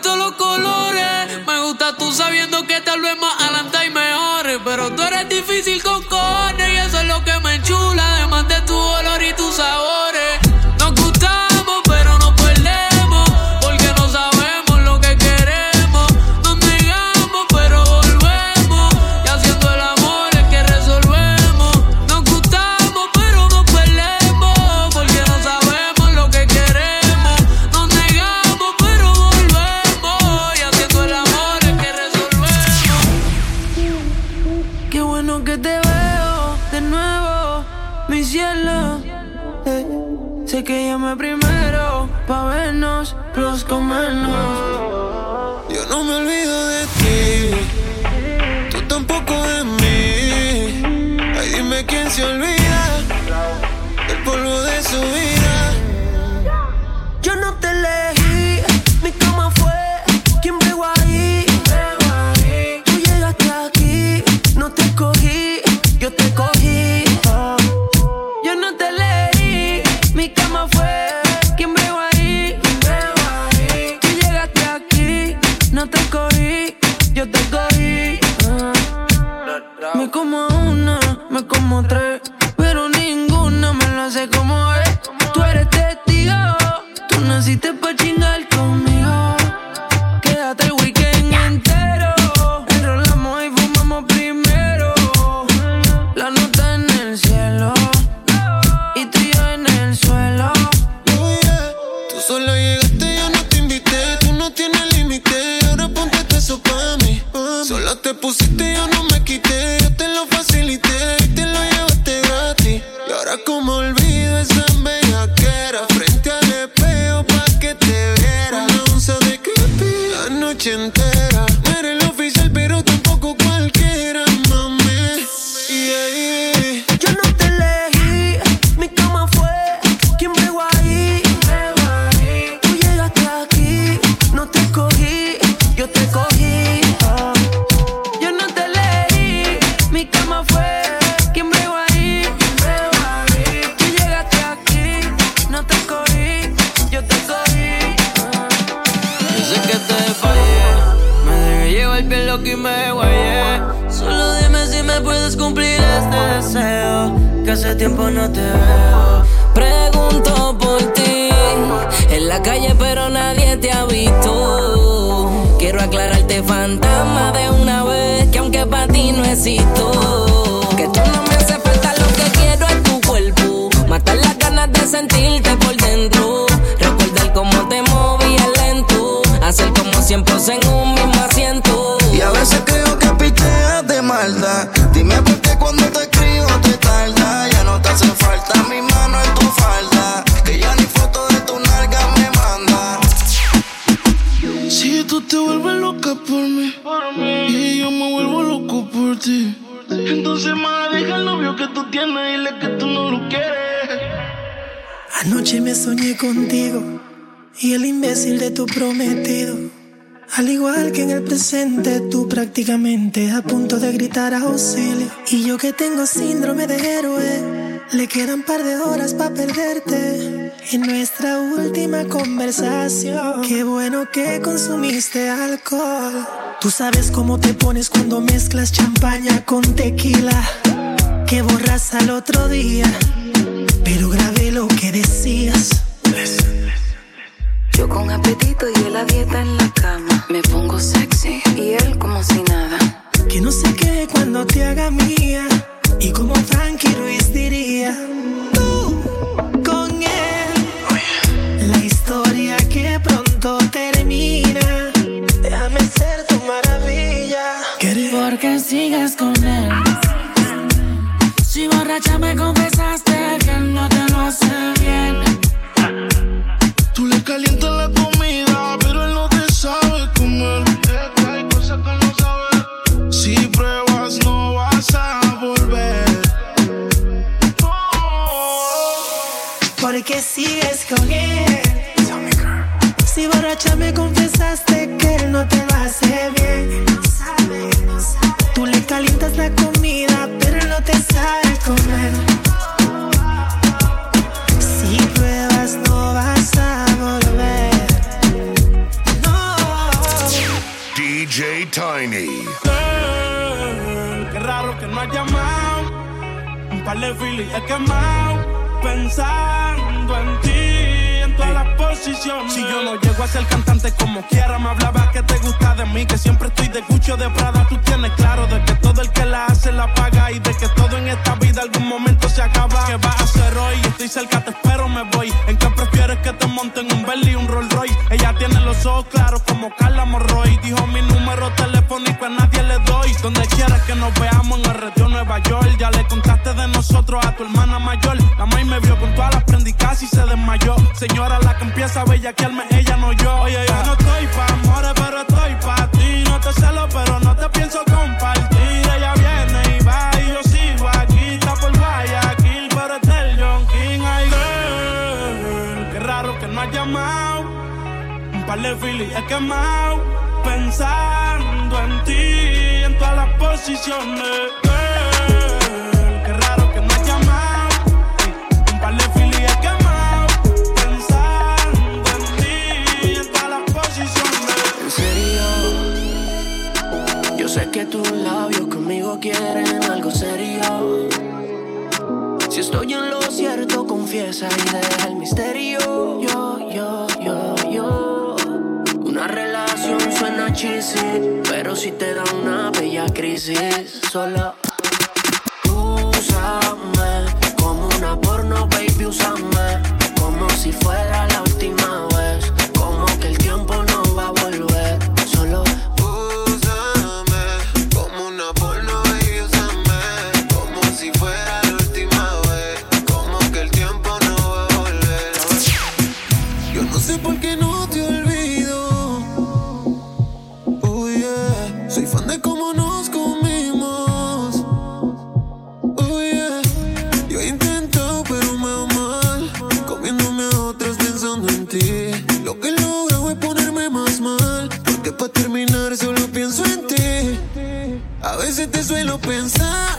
Gustos, los colores. Me gusta tú sabiendo que tal vez más adelante hay mejores. Pero tú eres difícil con cojones. Y eso es lo que me enchula. Se olvida del polvo de su vida. Yo no te elegí, mi cama fue quien pegó ahí. Tú llegaste aquí, no te escogí, yo te cogí. Yo no te elegí, mi cama fue quien pegó ahí. Tú llegaste aquí, no te escogí, yo te cogí. Me como Solo te pusiste, yo no me quité. Yo te lo facilité y te lo llevaste gratis. Y ahora, como olvido aclararte, fantasma, de una vez. Que aunque para ti no existo. Que tú no me hace lo que quiero es tu cuerpo. Matar las ganas de sentirte por dentro. Recordar cómo te movías lento. Hacer como siempre en un mismo por mí, y yo me vuelvo loco por ti. Entonces, más deja el novio que tú tienes y dile que tú no lo quieres. Anoche me soñé contigo y el imbécil de tu prometido. Al igual que en el presente, tú prácticamente a punto de gritar auxilio. Y yo que tengo síndrome de héroe, le quedan par de horas para perderte. En nuestra última conversación, qué bueno que consumiste alcohol. Tú sabes cómo te pones cuando mezclas champaña con tequila, que borras al otro día, pero grabé lo que decías. Yo con apetito y él a dieta en la cama. Me pongo sexy y él como si nada. Que no sé qué cuando te haga mía. Y como Frankie Ruiz diría, tú Porque sigues con él. borracha me confesaste que él no te lo hace bien. Tú le calientas la comida, pero no te sabe comer. Si pruebas no vas a volver. No. DJ Tiny. Qué raro que no has llamado. Un par de filis he quemado. Pensando en ti, en todas las posiciones. Si yo no llego a ser cantante como quiera, me hablaba que te gusta de mí. Que siempre estoy de Gucci o de Prada. Tú tienes claro de que todo el que la hace la paga. Y de que todo en esta vida algún momento se acaba. ¿Qué vas a hacer hoy? Estoy cerca, te espero, me voy. ¿En qué prefieres que te monten un Bentley y un Rolls Royce? Ella tiene los ojos claros como Carla Morroy. Dijo mi número telefónico a nadie le doy. Donde quieras que nos veamos en el Nueva York. Ya le contaste de nosotros a tu hermana mayor. Y se desmayó. Señora, la que empieza a bellaquearme, ella no yo. Oye, yo no estoy pa' amores, pero estoy pa' ti. No te celo, pero no te pienso compartir. Ella viene y va y yo sigo aquí. Está por Guayaquil, pero es del John King. Ay, girl, qué raro que no has llamado. Un par de filis he quemado. Pensando en ti, en todas las posiciones. Y deja el misterio. Yo, yo, yo, yo. Una relación suena cheesy, pero si te da una bella crisis, solo úsame como una porno, baby, úsame como si fuera la soy fan de cómo nos comimos. Oh yeah, yo he intentado pero me va mal. Comiéndome a otras pensando en ti. Lo que logro es ponerme más mal. Porque para terminar solo pienso en ti. A veces te suelo pensar,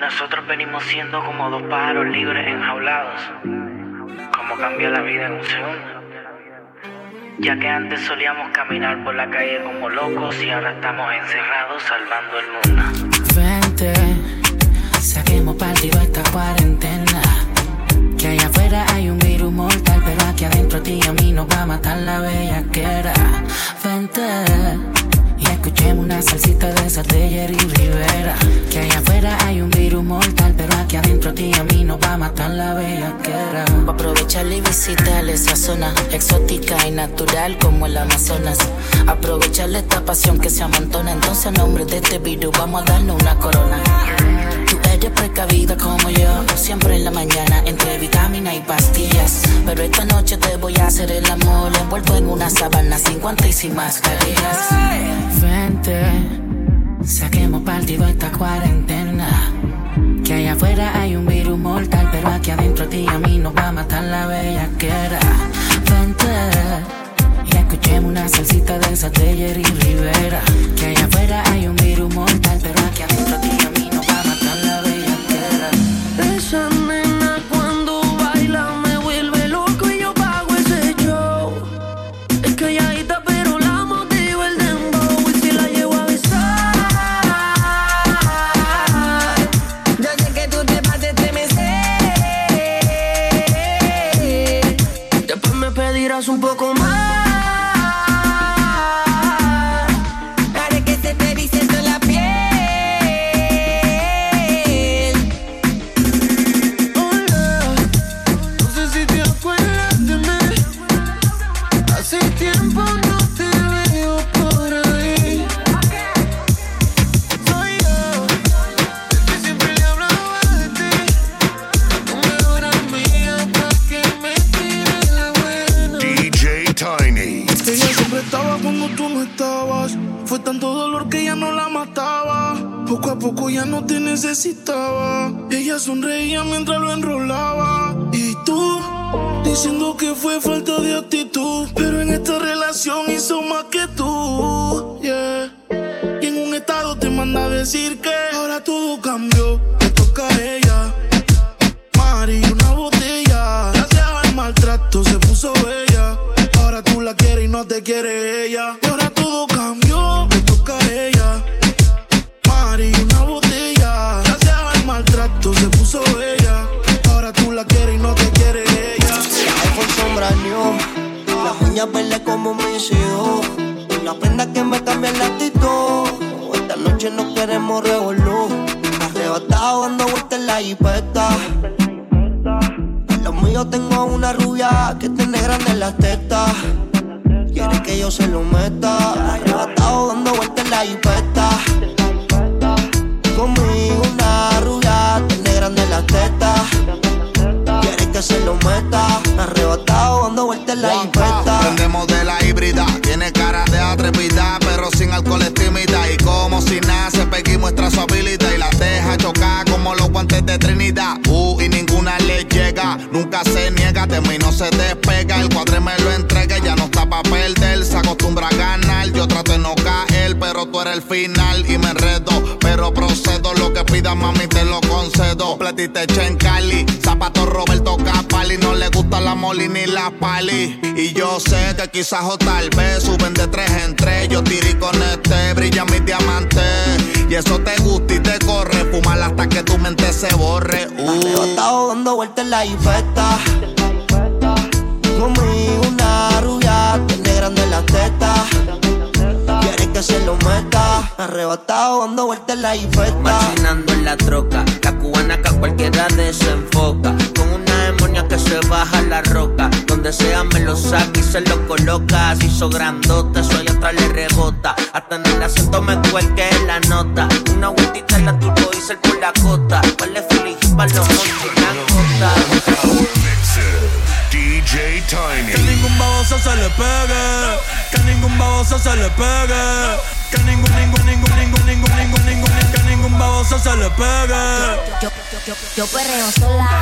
Nosotros venimos siendo como dos pájaros libres enjaulados. Como cambia la vida en un segundo. Ya que antes solíamos caminar por la calle como locos y ahora estamos encerrados salvando el mundo. Vente, saquemos partido a esta cuarentena. Que allá afuera hay un virus mortal, pero aquí adentro a ti y a mí nos va a matar la bellaquera. Vente, y escuchemos una salsita de matar la bellaquera. Va a aprovechar y visitar esa zona exótica y natural como el Amazonas. Aprovecharle esta pasión que se amontona. Entonces, en nombre de este virus, vamos a darnos una corona. Tú eres precavida como yo, siempre en la mañana entre vitamina y pastillas. Pero esta noche te voy a hacer el amor envuelto en una sabana sin guantes y mascarillas. Vente, saquemos partido esta cuarentena. Un poco poco ya no te necesitaba. Ella sonreía mientras lo enrolaba. Y tú, diciendo que fue falta de actitud. Pero en esta relación hizo como mis hijos. Una prenda que me cambia la actitud. Esta noche no queremos revolú. Arrebatado dando vueltas en la jipeta. En Los míos tengo una rubia que tiene grandes las tetas. Quiere que yo se lo meta. Arrebatado dando vueltas en la jipeta. Conmigo una rubia tiene grandes las tetas. Quiere que se lo meta. Arrebatado dando vueltas en la jipeta. Nace, Peggy muestra su habilidad y la deja chocar como los guantes de Trinidad. Uh, y ninguna le llega, nunca se niega, de mí no se despega. El cuadre me lo entrega, ya no está pa' perder, se acostumbra a ganar. Yo trato de no caer, pero tú eres el final y me enredo. Procedo, lo que pidas, mami, te lo concedo. Platite en Cali, zapato Roberto Capali, no le gusta la moli ni la pali. Y yo sé que quizás o tal vez suben de tres en tres. Yo tiré con este, brilla mi diamante. Y eso te gusta y te corre, fumar hasta que tu mente se borre. Uh. Arrebatado dando vueltas en la jipeta. Conmigo una rubia tiene grandes las tetas. Que se lo meta. Arrebatado dando vueltas en la jipeta. Machinando en la troca, la cubana que a cualquiera desenfoca. Con una demonia que se baja la roca. Donde sea me lo saca y se lo coloca. Se hizo grandote, soy atrás le rebota. Hasta en el acento me cuelque la nota. Una vueltita en la turbo diesel por la cota. Vale feliz para los montes y la costa. DJ Tiny. Baboso se le pegue. Que ningún baboso se le pegue. Que ningún, ningún, ningún, ningún, ningún, ningún, ningún, que ningún baboso se le pegue. Yo, yo, yo perreo sola.